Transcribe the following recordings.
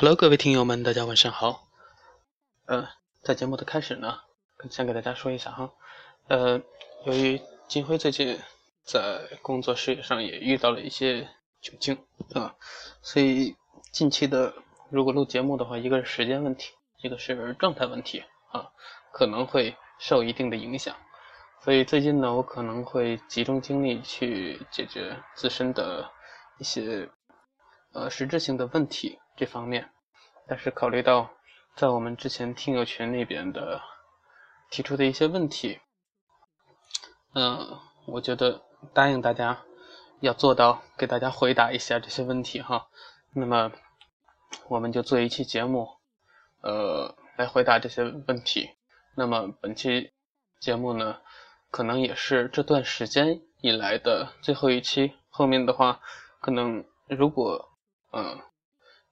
Hello，各位听友们，大家晚上好。呃，在节目的开始呢，先给大家说一下哈。呃，由于金辉最近在工作事业上也遇到了一些窘境啊，所以近期的如果录节目的话，一个是时间问题，一个是状态问题啊，可能会受一定的影响。所以最近呢，我可能会集中精力去解决自身的一些呃实质性的问题。这方面，但是考虑到在我们之前听友群那边的提出的一些问题，嗯，我觉得答应大家要做到给大家回答一下这些问题哈。那么我们就做一期节目，呃，来回答这些问题。那么本期节目呢，可能也是这段时间以来的最后一期。后面的话，可能如果嗯。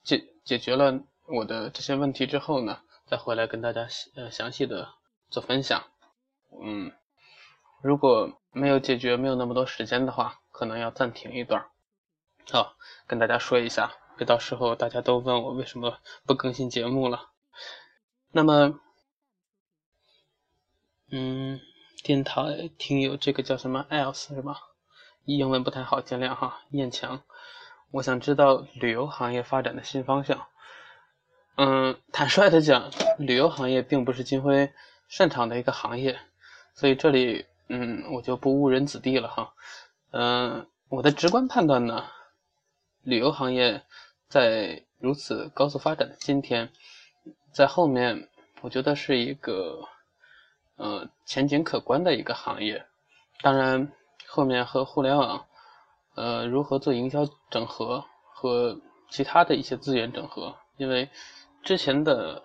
解解决了我的这些问题之后呢，再回来跟大家呃详细的做分享。嗯，如果没有解决，没有那么多时间的话，可能要暂停一段。好，跟大家说一下，别到时候大家都问我为什么不更新节目了。那么，嗯，电台听友这个叫什么 else 是吧？英文不太好，见谅哈，艳强。我想知道旅游行业发展的新方向。嗯，坦率的讲，旅游行业并不是金辉擅长的一个行业，所以这里嗯，我就不误人子弟了哈。嗯，我的直观判断呢，旅游行业在如此高速发展的今天，在后面我觉得是一个呃前景可观的一个行业。当然，后面和互联网。呃，如何做营销整合和其他的一些资源整合？因为之前的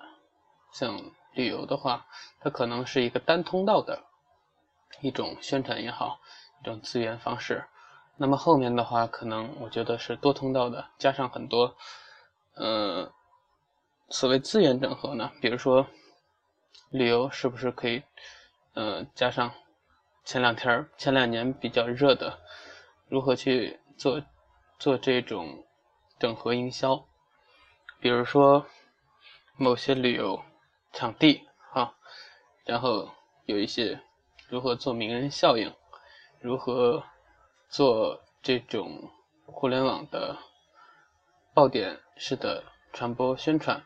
像旅游的话，它可能是一个单通道的一种宣传也好，一种资源方式。那么后面的话，可能我觉得是多通道的，加上很多，呃，所谓资源整合呢，比如说旅游是不是可以，呃，加上前两天前两年比较热的。如何去做做这种整合营销？比如说某些旅游场地啊，然后有一些如何做名人效应，如何做这种互联网的爆点式的传播宣传？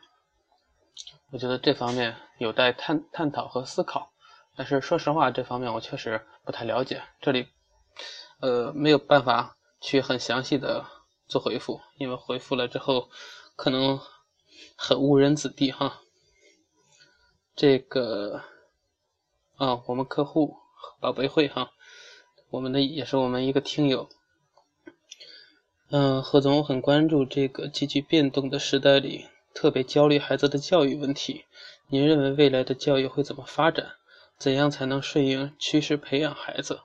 我觉得这方面有待探探讨和思考。但是说实话，这方面我确实不太了解。这里。呃，没有办法去很详细的做回复，因为回复了之后可能很误人子弟哈。这个啊，我们客户宝贝会哈，我们的也是我们一个听友。嗯，何总，很关注这个急剧变动的时代里，特别焦虑孩子的教育问题。您认为未来的教育会怎么发展？怎样才能顺应趋势培养孩子？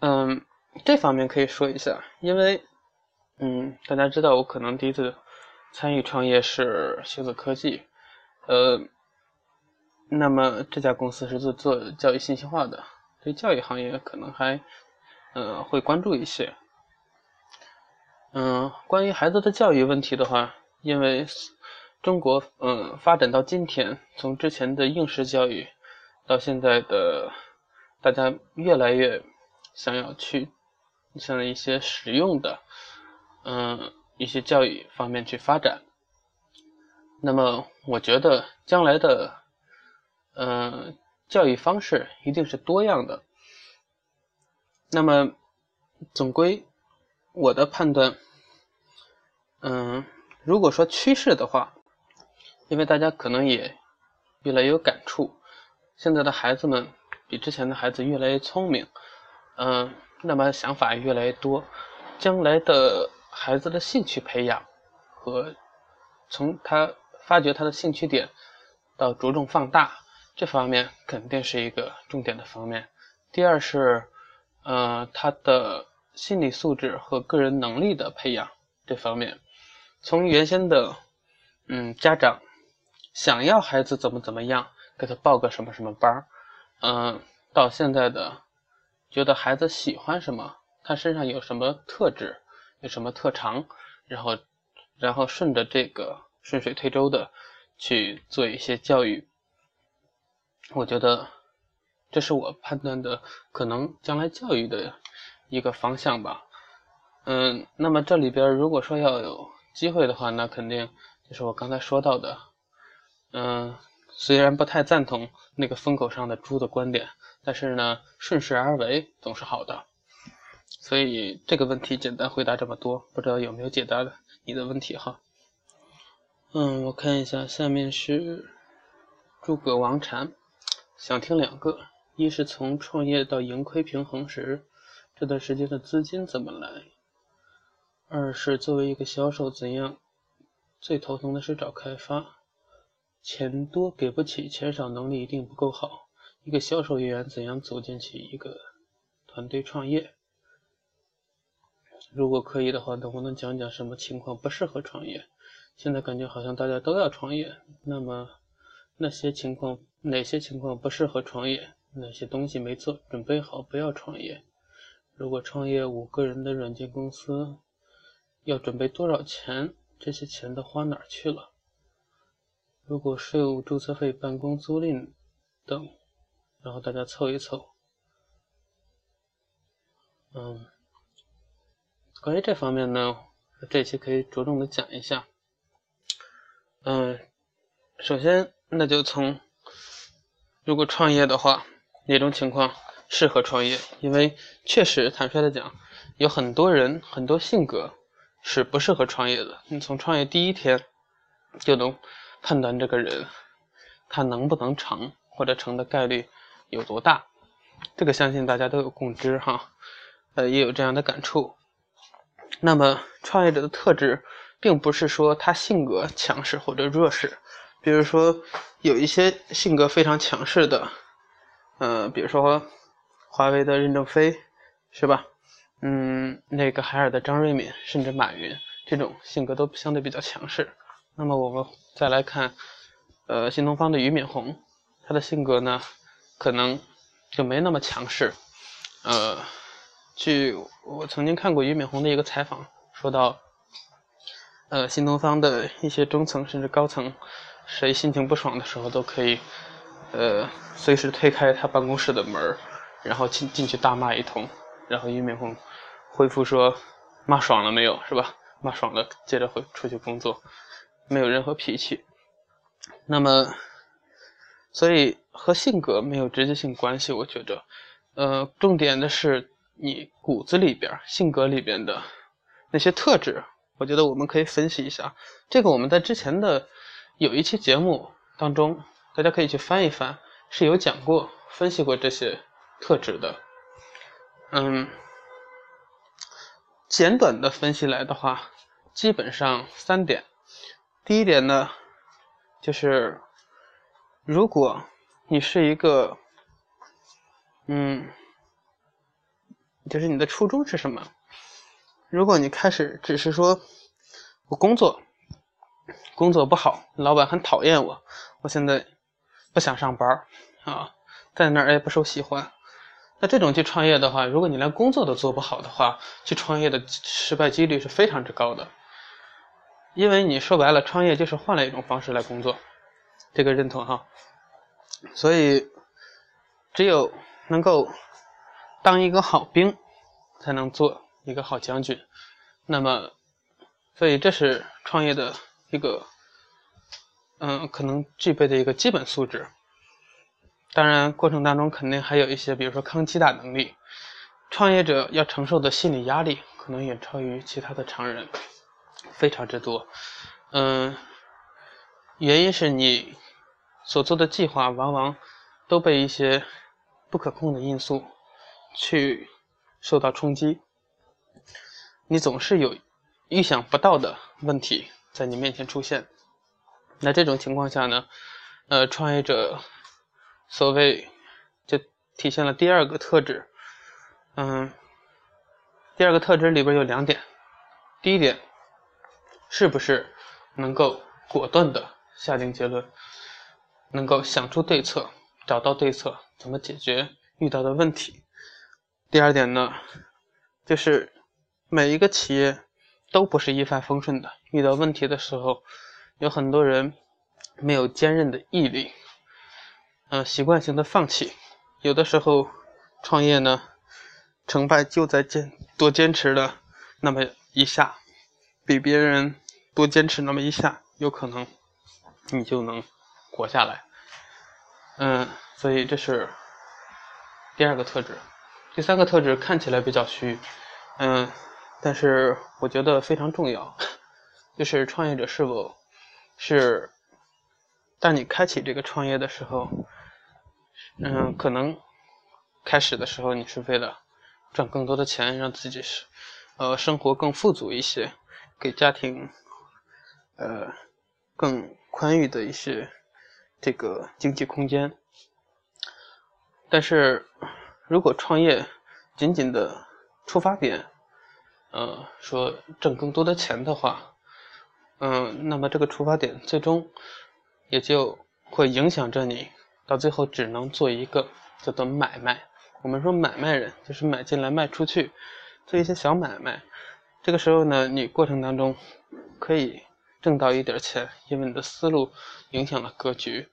嗯，这方面可以说一下，因为，嗯，大家知道我可能第一次参与创业是星子科技，呃，那么这家公司是做做教育信息化的，对教育行业可能还，呃，会关注一些。嗯，关于孩子的教育问题的话，因为中国，嗯，发展到今天，从之前的应试教育，到现在的大家越来越。想要去向一些实用的，嗯，一些教育方面去发展。那么，我觉得将来的，嗯，教育方式一定是多样的。那么，总归我的判断，嗯，如果说趋势的话，因为大家可能也越来越有感触，现在的孩子们比之前的孩子越来越聪明。嗯，那么想法越来越多，将来的孩子的兴趣培养和从他发掘他的兴趣点到着重放大，这方面肯定是一个重点的方面。第二是，呃，他的心理素质和个人能力的培养这方面，从原先的嗯家长想要孩子怎么怎么样，给他报个什么什么班儿，嗯，到现在的。觉得孩子喜欢什么，他身上有什么特质，有什么特长，然后，然后顺着这个顺水推舟的去做一些教育。我觉得这是我判断的可能将来教育的一个方向吧。嗯，那么这里边如果说要有机会的话，那肯定就是我刚才说到的，嗯，虽然不太赞同那个风口上的猪的观点，但是呢，顺势而为总是好的。所以这个问题简单回答这么多，不知道有没有解答了你的问题哈？嗯，我看一下，下面是诸葛王禅，想听两个，一是从创业到盈亏平衡时，这段时间的资金怎么来？二是作为一个销售，怎样？最头疼的是找开发，钱多给不起，钱少能力一定不够好。一个销售人员怎样组建起一个团队创业？如果可以的话，能不能讲讲什么情况不适合创业？现在感觉好像大家都要创业，那么那些情况哪些情况不适合创业？哪些东西没做准备好不要创业？如果创业五个人的软件公司？要准备多少钱？这些钱都花哪儿去了？如果税务、注册费、办公租赁等，然后大家凑一凑。嗯，关于这方面呢，这期可以着重的讲一下。嗯，首先那就从如果创业的话，哪种情况适合创业？因为确实坦率的讲，有很多人很多性格。是不适合创业的。你从创业第一天就能判断这个人他能不能成，或者成的概率有多大。这个相信大家都有共知哈，呃，也有这样的感触。那么创业者的特质，并不是说他性格强势或者弱势。比如说有一些性格非常强势的，呃，比如说华为的任正非，是吧？嗯，那个海尔的张瑞敏，甚至马云，这种性格都相对比较强势。那么我们再来看，呃，新东方的俞敏洪，他的性格呢，可能就没那么强势。呃，据我曾经看过俞敏洪的一个采访，说到，呃，新东方的一些中层甚至高层，谁心情不爽的时候，都可以，呃，随时推开他办公室的门然后进进去大骂一通。然后俞敏洪回复说：“骂爽了没有？是吧？骂爽了，接着回出去工作，没有任何脾气。那么，所以和性格没有直接性关系。我觉着，呃，重点的是你骨子里边、性格里边的那些特质。我觉得我们可以分析一下。这个我们在之前的有一期节目当中，大家可以去翻一翻，是有讲过、分析过这些特质的。”嗯，简短的分析来的话，基本上三点。第一点呢，就是如果你是一个，嗯，就是你的初衷是什么？如果你开始只是说我工作工作不好，老板很讨厌我，我现在不想上班啊，在那儿也不受喜欢。那这种去创业的话，如果你连工作都做不好的话，去创业的失败几率是非常之高的。因为你说白了，创业就是换了一种方式来工作，这个认同哈。所以，只有能够当一个好兵，才能做一个好将军。那么，所以这是创业的一个，嗯，可能具备的一个基本素质。当然，过程当中肯定还有一些，比如说抗击打能力。创业者要承受的心理压力可能远超于其他的常人，非常之多。嗯，原因是你所做的计划往往都被一些不可控的因素去受到冲击，你总是有预想不到的问题在你面前出现。那这种情况下呢，呃，创业者。所谓，就体现了第二个特质。嗯，第二个特质里边有两点。第一点，是不是能够果断的下定结论，能够想出对策，找到对策，怎么解决遇到的问题？第二点呢，就是每一个企业都不是一帆风顺的，遇到问题的时候，有很多人没有坚韧的毅力，嗯，习惯性的放弃。有的时候创业呢，成败就在坚多坚持了那么一下，比别人多坚持那么一下，有可能你就能活下来。嗯，所以这是第二个特质。第三个特质看起来比较虚，嗯，但是我觉得非常重要，就是创业者是否是当你开启这个创业的时候。嗯，可能开始的时候你是为了赚更多的钱，让自己是呃生活更富足一些，给家庭呃更宽裕的一些这个经济空间。但是如果创业仅仅的出发点，呃说挣更多的钱的话，嗯，那么这个出发点最终也就会影响着你。到最后只能做一个叫做买卖。我们说买卖人就是买进来卖出去，做一些小买卖。这个时候呢，你过程当中可以挣到一点钱，因为你的思路影响了格局。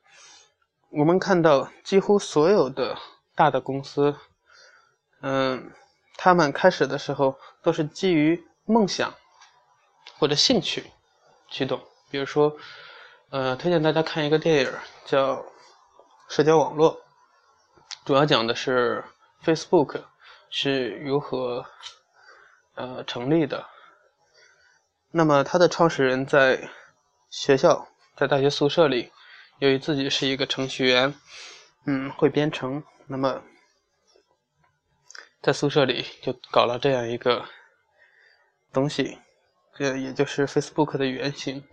我们看到几乎所有的大的公司，嗯，他们开始的时候都是基于梦想或者兴趣驱动。比如说，呃，推荐大家看一个电影叫。社交网络主要讲的是 Facebook 是如何呃成立的。那么它的创始人在学校，在大学宿舍里，由于自己是一个程序员，嗯，会编程，那么在宿舍里就搞了这样一个东西，这也就是 Facebook 的原型。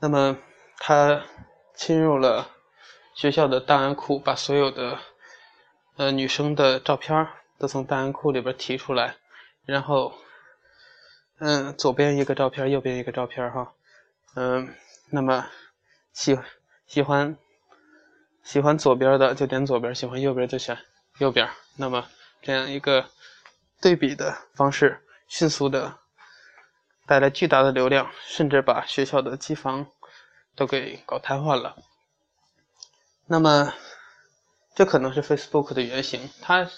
那么他侵入了。学校的档案库把所有的呃女生的照片都从档案库里边提出来，然后嗯左边一个照片，右边一个照片哈，嗯，那么喜喜欢喜欢左边的就点左边，喜欢右边就选右边。那么这样一个对比的方式，迅速的带来巨大的流量，甚至把学校的机房都给搞瘫痪了。那么，这可能是 Facebook 的原型。它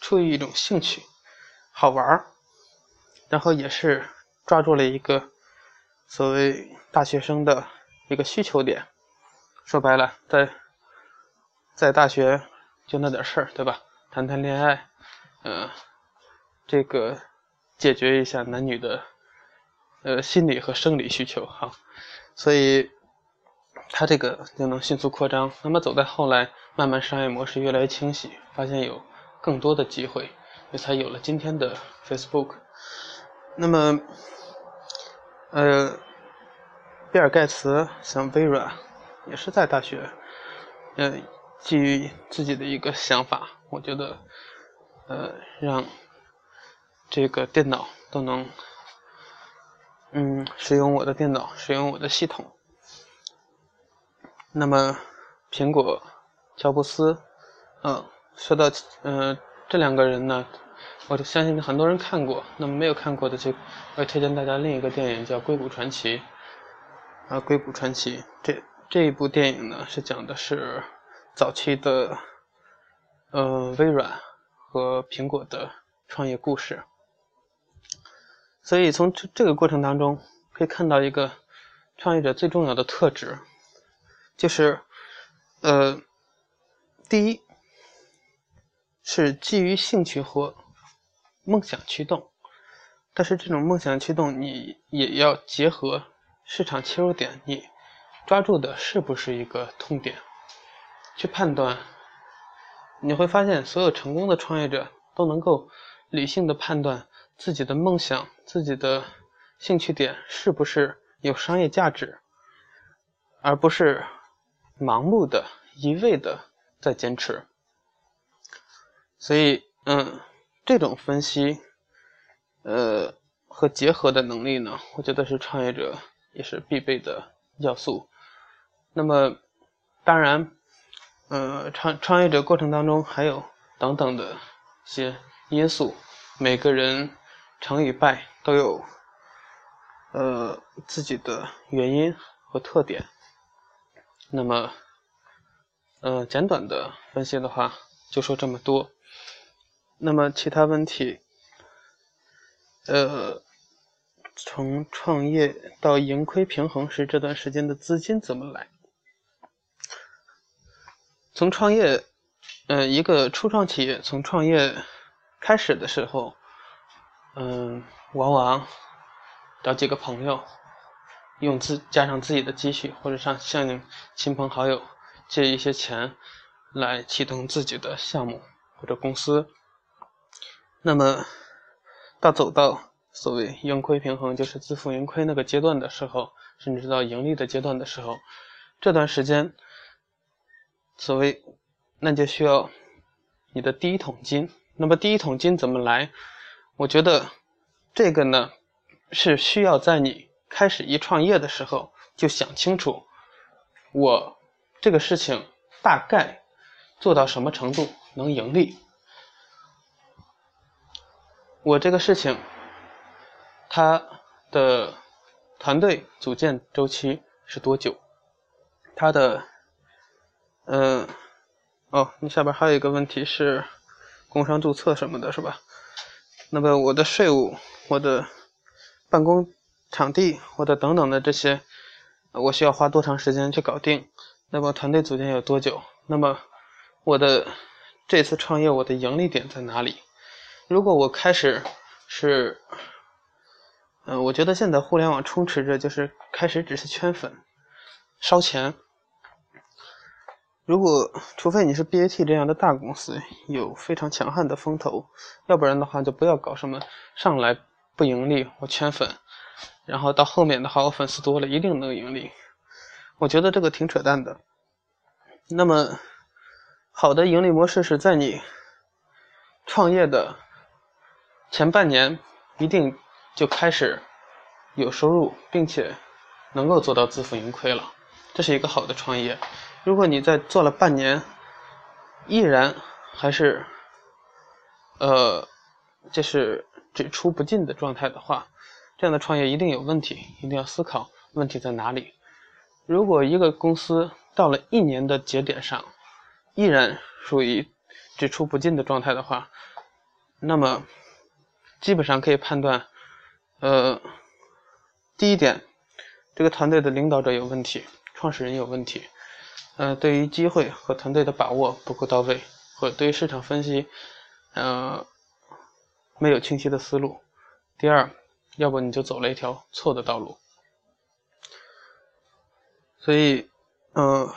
出于一种兴趣，好玩儿，然后也是抓住了一个所谓大学生的一个需求点。说白了，在在大学就那点事儿，对吧？谈谈恋爱，嗯，这个解决一下男女的呃心理和生理需求，哈。所以。它这个就能迅速扩张。那么走在后来，慢慢商业模式越来越清晰，发现有更多的机会，也才有了今天的 Facebook。那么，呃，比尔盖茨像微软，也是在大学，呃，基于自己的一个想法，我觉得，呃，让这个电脑都能，嗯，使用我的电脑，使用我的系统。那么，苹果，乔布斯，嗯，说到嗯这两个人呢，我相信很多人看过。那么没有看过的，就我推荐大家另一个电影叫《硅谷传奇》。啊，《硅谷传奇》这这一部电影呢，是讲的是早期的，呃，微软和苹果的创业故事。所以从这这个过程当中，可以看到一个创业者最重要的特质。就是，呃，第一是基于兴趣或梦想驱动，但是这种梦想驱动你也要结合市场切入点，你抓住的是不是一个痛点，去判断。你会发现，所有成功的创业者都能够理性的判断自己的梦想、自己的兴趣点是不是有商业价值，而不是。盲目的、一味的在坚持，所以，嗯，这种分析，呃，和结合的能力呢，我觉得是创业者也是必备的要素。那么，当然，呃，创创业者过程当中还有等等的一些因素，每个人成与败都有，呃，自己的原因和特点。那么，呃，简短的分析的话，就说这么多。那么其他问题，呃，从创业到盈亏平衡时，这段时间的资金怎么来？从创业，呃，一个初创企业从创业开始的时候，嗯，往往找几个朋友，用自加上自己的积蓄，或者向向亲朋好友借一些钱，来启动自己的项目或者公司。那么，到走到所谓盈亏平衡，就是自负盈亏那个阶段的时候，甚至到盈利的阶段的时候，这段时间。所谓，那就需要你的第一桶金。那么第一桶金怎么来？我觉得这个呢，是需要在你开始一创业的时候就想清楚，我这个事情大概做到什么程度能盈利？我这个事情它的团队组建周期是多久？它的。嗯，哦，你下边还有一个问题是工商注册什么的，是吧？那么我的税务、我的办公场地、我的等等的这些，我需要花多长时间去搞定？那么团队组建有多久？那么我的这次创业，我的盈利点在哪里？如果我开始是，嗯，我觉得现在互联网充斥着就是开始只是圈粉、烧钱。如果除非你是 BAT 这样的大公司，有非常强悍的风投，要不然的话就不要搞什么上来不盈利我圈粉，然后到后面的话我粉丝多了一定能盈利，我觉得这个挺扯淡的。那么好的盈利模式是在你创业的前半年一定就开始有收入，并且能够做到自负盈亏了，这是一个好的创业。如果你在做了半年，依然还是，呃，就是只出不进的状态的话，这样的创业一定有问题，一定要思考问题在哪里。如果一个公司到了一年的节点上，依然属于只出不进的状态的话，那么基本上可以判断，呃，第一点，这个团队的领导者有问题，创始人有问题。呃，对于机会和团队的把握不够到位，或对于市场分析，呃，没有清晰的思路。第二，要不你就走了一条错的道路。所以，嗯，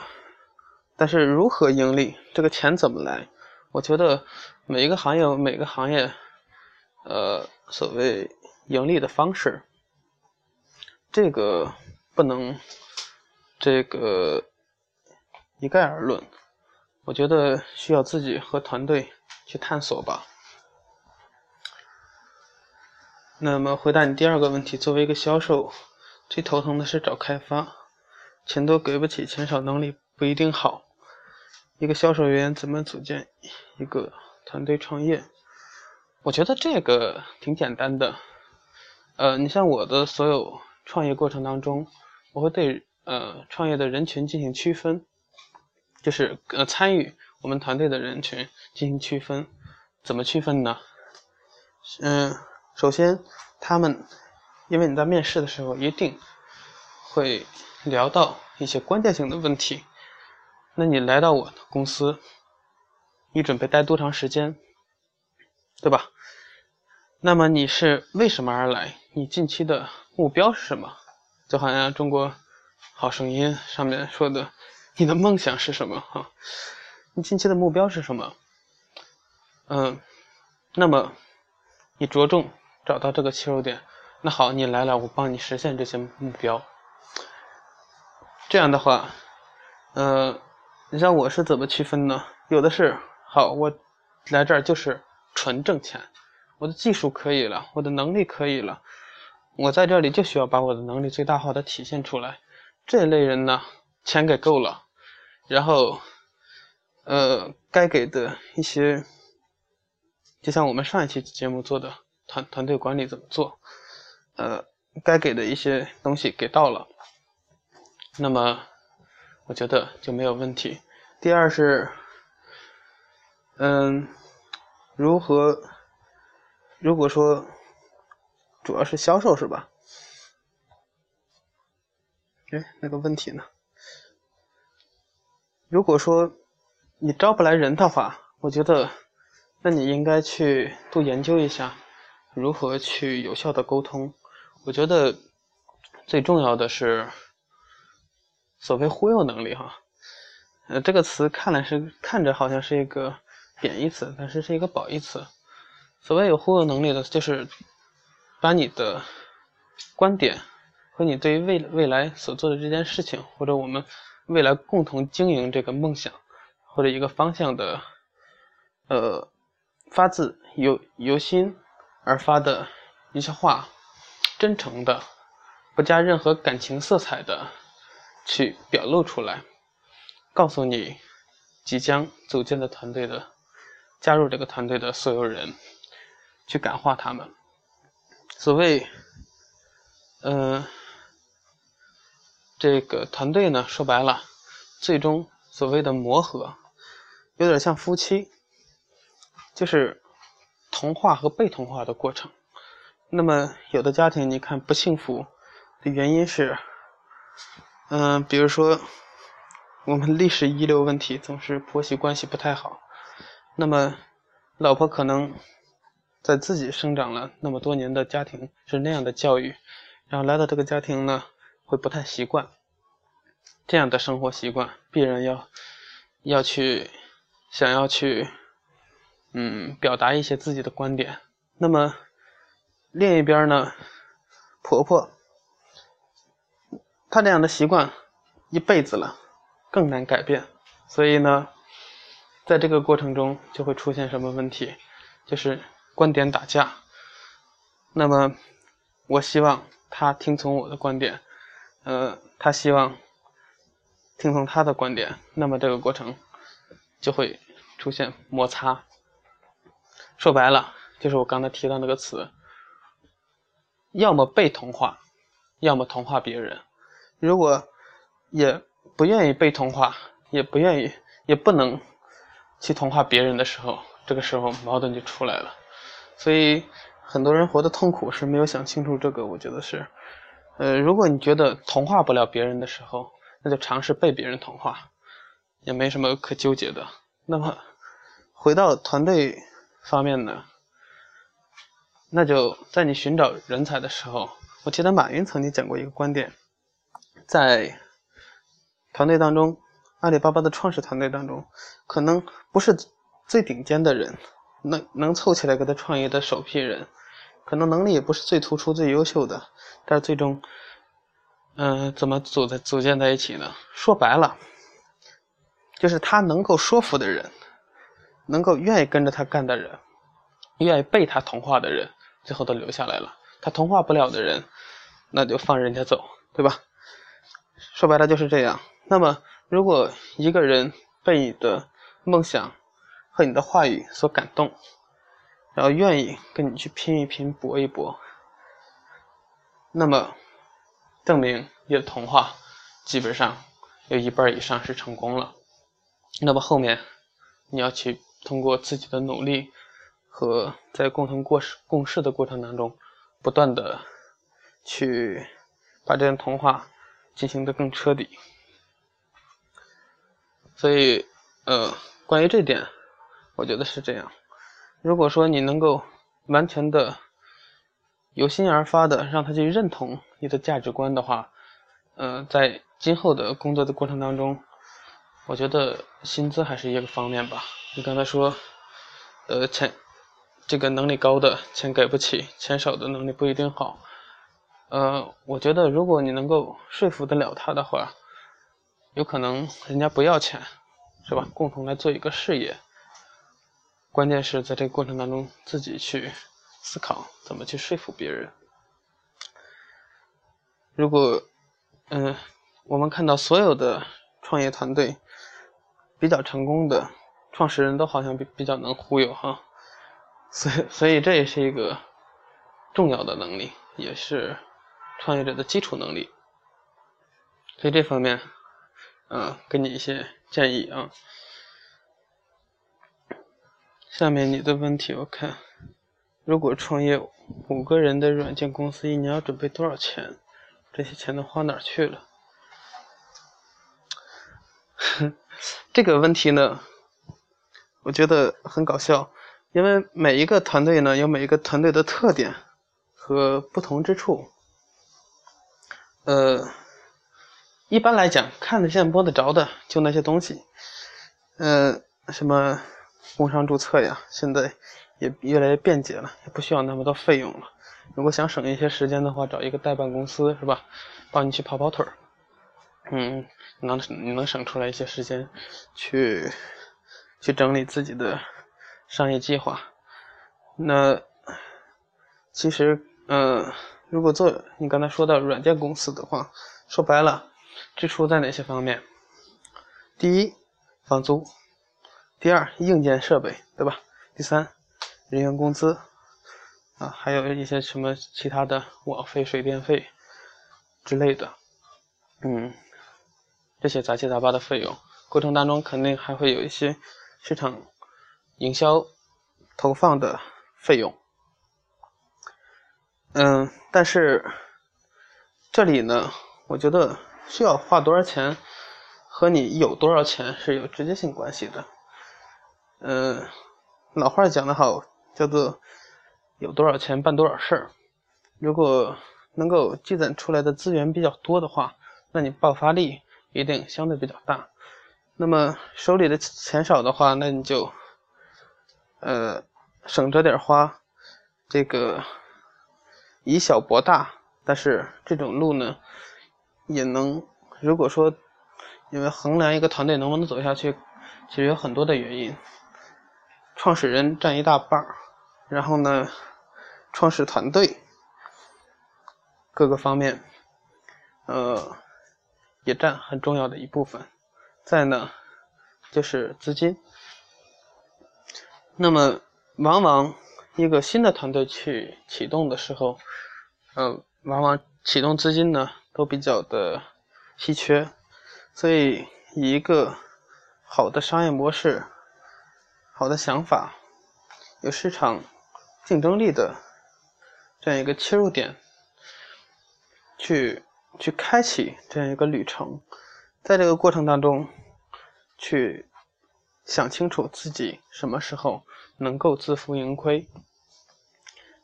但是如何盈利，这个钱怎么来？我觉得每一个行业，每个行业，呃，所谓盈利的方式，这个不能，这个。一概而论，我觉得需要自己和团队去探索吧。那么回答你第二个问题，作为一个销售，最头疼的是找开发，钱多给不起，钱少能力不一定好。一个销售员怎么组建一个团队创业？我觉得这个挺简单的。呃，你像我的所有创业过程当中，我会对呃创业的人群进行区分。就是呃，参与我们团队的人群进行区分，怎么区分呢？嗯，首先他们，因为你在面试的时候一定会聊到一些关键性的问题，那你来到我的公司，你准备待多长时间，对吧？那么你是为什么而来？你近期的目标是什么？就好像《中国好声音》上面说的。你的梦想是什么？哈，你近期的目标是什么？嗯，那么你着重找到这个切入点。那好，你来了，我帮你实现这些目标。这样的话，呃，你像我是怎么区分呢？有的是，好，我来这儿就是纯挣钱，我的技术可以了，我的能力可以了，我在这里就需要把我的能力最大化的体现出来。这类人呢，钱给够了。然后，呃，该给的一些，就像我们上一期节目做的团团队管理怎么做，呃，该给的一些东西给到了，那么我觉得就没有问题。第二是，嗯，如何？如果说主要是销售是吧？哎，那个问题呢？如果说你招不来人的话，我觉得，那你应该去多研究一下如何去有效的沟通。我觉得最重要的是所谓忽悠能力哈。呃，这个词看来是看着好像是一个贬义词，但是是一个褒义词。所谓有忽悠能力的，就是把你的观点和你对于未未来所做的这件事情，或者我们。未来共同经营这个梦想或者一个方向的，呃，发自由由心而发的一些话，真诚的，不加任何感情色彩的去表露出来，告诉你即将组建的团队的加入这个团队的所有人，去感化他们。所谓，嗯。这个团队呢，说白了，最终所谓的磨合，有点像夫妻，就是同化和被同化的过程。那么，有的家庭你看不幸福的原因是，嗯，比如说我们历史遗留问题，总是婆媳关系不太好。那么，老婆可能在自己生长了那么多年的家庭是那样的教育，然后来到这个家庭呢。会不太习惯这样的生活习惯，必然要要去想要去嗯表达一些自己的观点。那么另一边呢，婆婆她这样的习惯一辈子了，更难改变。所以呢，在这个过程中就会出现什么问题？就是观点打架。那么我希望他听从我的观点。呃，他希望听从他的观点，那么这个过程就会出现摩擦。说白了，就是我刚才提到那个词，要么被同化，要么同化别人。如果也不愿意被同化，也不愿意，也不能去同化别人的时候，这个时候矛盾就出来了。所以很多人活得痛苦是没有想清楚这个，我觉得是。呃，如果你觉得同化不了别人的时候，那就尝试被别人同化，也没什么可纠结的。那么，回到团队方面呢，那就在你寻找人才的时候，我记得马云曾经讲过一个观点，在团队当中，阿里巴巴的创始团队当中，可能不是最顶尖的人，能能凑起来给他创业的首批人。可能能力也不是最突出、最优秀的，但是最终，嗯，怎么组在组建在一起呢？说白了，就是他能够说服的人，能够愿意跟着他干的人，愿意被他同化的人，最后都留下来了。他同化不了的人，那就放人家走，对吧？说白了就是这样。那么，如果一个人被你的梦想和你的话语所感动，然后愿意跟你去拼一拼、搏一搏，那么证明你的童话基本上有一半以上是成功了。那么后面你要去通过自己的努力和在共同过事共事的过程当中，不断的去把这段童话进行的更彻底。所以，呃，关于这点，我觉得是这样。如果说你能够完全的由心而发的让他去认同你的价值观的话，呃，在今后的工作的过程当中，我觉得薪资还是一个方面吧。你刚才说，呃，钱这个能力高的钱给不起，钱少的能力不一定好。呃，我觉得如果你能够说服得了他的话，有可能人家不要钱，是吧？共同来做一个事业。关键是在这个过程当中，自己去思考怎么去说服别人。如果，嗯，我们看到所有的创业团队比较成功的创始人都好像比比较能忽悠哈，所以所以这也是一个重要的能力，也是创业者的基础能力。所以这方面，嗯，给你一些建议啊。下面你的问题我看，如果创业五个人的软件公司，一年要准备多少钱？这些钱都花哪儿去了？这个问题呢，我觉得很搞笑，因为每一个团队呢有每一个团队的特点和不同之处。呃，一般来讲，看得见摸得着的就那些东西，呃，什么？工商注册呀，现在也越来越便捷了，也不需要那么多费用了。如果想省一些时间的话，找一个代办公司是吧，帮你去跑跑腿儿，嗯，能你能省出来一些时间，去去整理自己的商业计划。那其实，嗯，如果做你刚才说到软件公司的话，说白了，支出在哪些方面？第一，房租。第二，硬件设备，对吧？第三，人员工资，啊，还有一些什么其他的网费、水电费之类的，嗯，这些杂七杂八的费用，过程当中肯定还会有一些市场营销投放的费用，嗯，但是这里呢，我觉得需要花多少钱和你有多少钱是有直接性关系的。嗯，老话讲得好，叫做有多少钱办多少事儿。如果能够积攒出来的资源比较多的话，那你爆发力一定相对比较大。那么手里的钱少的话，那你就呃省着点花，这个以小博大。但是这种路呢，也能如果说因为衡量一个团队能不能走下去，其实有很多的原因。创始人占一大半儿，然后呢，创始团队各个方面，呃，也占很重要的一部分。再呢，就是资金。那么，往往一个新的团队去启动的时候，呃，往往启动资金呢都比较的稀缺，所以一个好的商业模式。好的想法，有市场竞争力的这样一个切入点，去去开启这样一个旅程，在这个过程当中，去想清楚自己什么时候能够自负盈亏。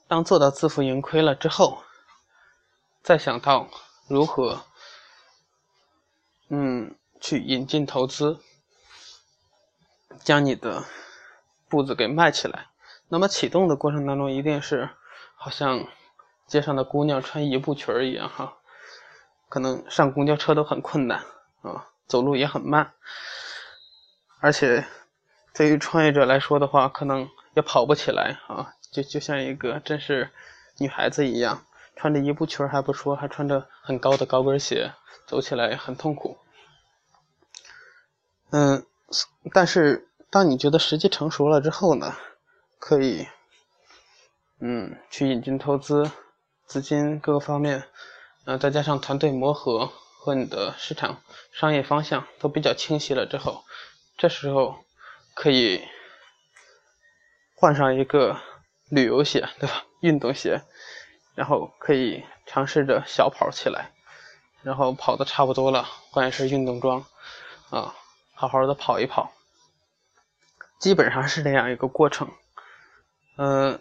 当做到自负盈亏了之后，再想到如何，嗯，去引进投资，将你的。步子给迈起来，那么启动的过程当中，一定是好像街上的姑娘穿一步裙儿一样哈，可能上公交车都很困难啊，走路也很慢，而且对于创业者来说的话，可能也跑不起来啊，就就像一个真是女孩子一样，穿着一步裙儿还不说，还穿着很高的高跟鞋，走起来很痛苦。嗯，但是。当你觉得时机成熟了之后呢，可以，嗯，去引进投资、资金各个方面，呃，再加上团队磨合和你的市场商业方向都比较清晰了之后，这时候可以换上一个旅游鞋，对吧？运动鞋，然后可以尝试着小跑起来，然后跑的差不多了，换一身运动装，啊，好好的跑一跑。基本上是这样一个过程，嗯，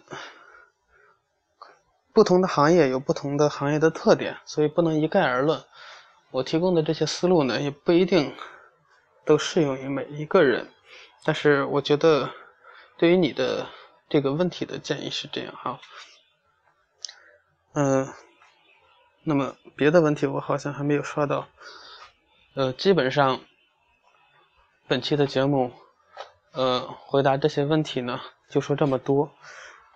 不同的行业有不同的行业的特点，所以不能一概而论。我提供的这些思路呢，也不一定都适用于每一个人，但是我觉得对于你的这个问题的建议是这样哈。嗯，那么别的问题我好像还没有说到，呃，基本上本期的节目。呃，回答这些问题呢，就说这么多。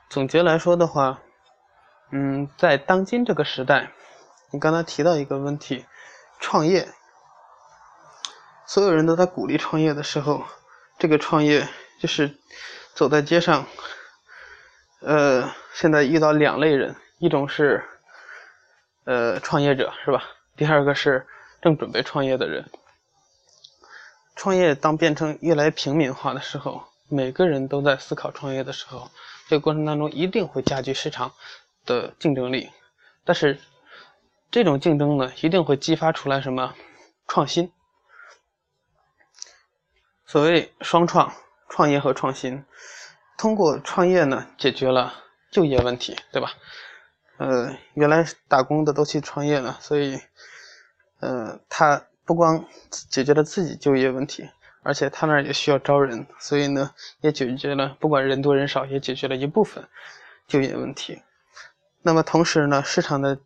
总结来说的话，嗯，在当今这个时代，你刚才提到一个问题，创业，所有人都在鼓励创业的时候，这个创业就是走在街上，呃，现在遇到两类人，一种是呃创业者，是吧？第二个是正准备创业的人。创业当变成越来越平民化的时候，每个人都在思考创业的时候，这个过程当中一定会加剧市场的竞争力。但是，这种竞争呢，一定会激发出来什么创新？所谓双创，创业和创新，通过创业呢，解决了就业问题，对吧？呃，原来打工的都去创业了，所以，呃，他。不光解决了自己就业问题，而且他那儿也需要招人，所以呢，也解决了不管人多人少，也解决了一部分就业问题。那么同时呢，市场的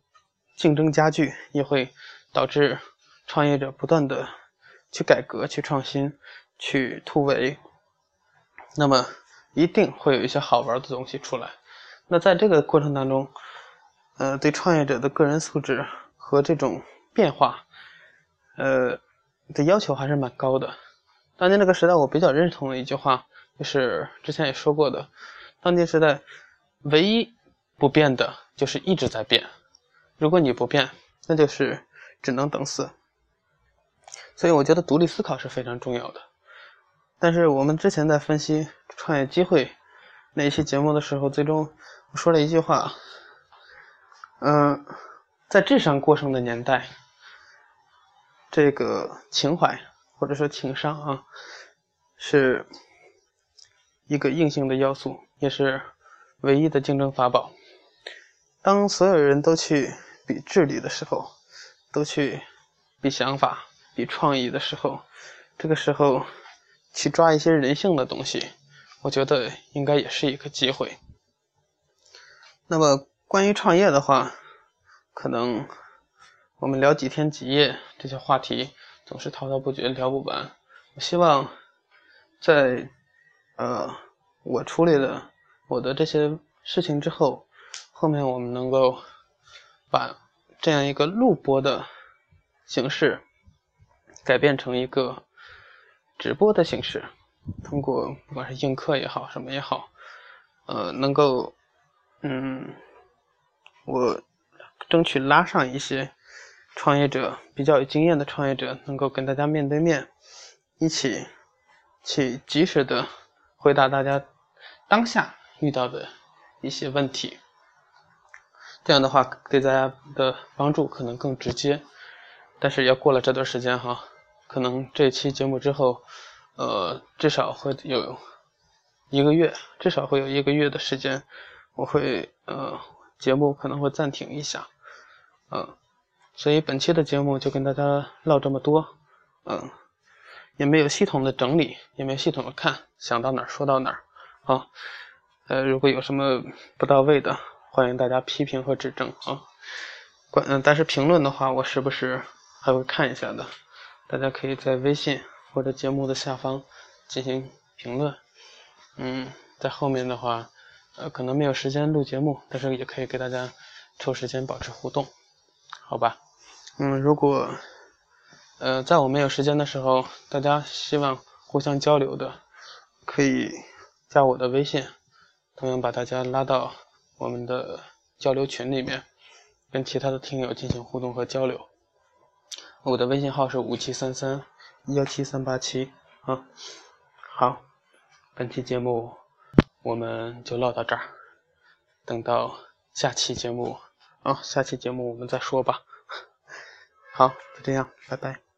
竞争加剧，也会导致创业者不断的去改革、去创新、去突围。那么一定会有一些好玩的东西出来。那在这个过程当中，呃，对创业者的个人素质和这种变化。呃，的要求还是蛮高的。当今这个时代，我比较认同的一句话，就是之前也说过的：当今时代，唯一不变的就是一直在变。如果你不变，那就是只能等死。所以，我觉得独立思考是非常重要的。但是，我们之前在分析创业机会那一期节目的时候，最终我说了一句话：嗯，在智商过剩的年代。这个情怀或者说情商啊，是一个硬性的要素，也是唯一的竞争法宝。当所有人都去比智力的时候，都去比想法、比创意的时候，这个时候去抓一些人性的东西，我觉得应该也是一个机会。那么关于创业的话，可能。我们聊几天几夜，这些话题总是滔滔不绝，聊不完。我希望在呃我处理了我的这些事情之后，后面我们能够把这样一个录播的形式改变成一个直播的形式，通过不管是映客也好，什么也好，呃，能够嗯，我争取拉上一些。创业者比较有经验的创业者，能够跟大家面对面，一起去及时的回答大家当下遇到的一些问题。这样的话，对大家的帮助可能更直接。但是要过了这段时间哈，可能这期节目之后，呃，至少会有一个月，至少会有一个月的时间，我会呃，节目可能会暂停一下，嗯。所以本期的节目就跟大家唠这么多，嗯，也没有系统的整理，也没有系统的看，想到哪儿说到哪儿，啊，呃，如果有什么不到位的，欢迎大家批评和指正啊。关嗯，但是评论的话，我时不时还会看一下的，大家可以在微信或者节目的下方进行评论，嗯，在后面的话，呃，可能没有时间录节目，但是也可以给大家抽时间保持互动，好吧？嗯，如果，呃，在我没有时间的时候，大家希望互相交流的，可以加我的微信，同样把大家拉到我们的交流群里面，跟其他的听友进行互动和交流。我的微信号是五七三三幺七三八七啊。好，本期节目我们就唠到这儿，等到下期节目啊，下期节目我们再说吧。好，就这样，拜拜。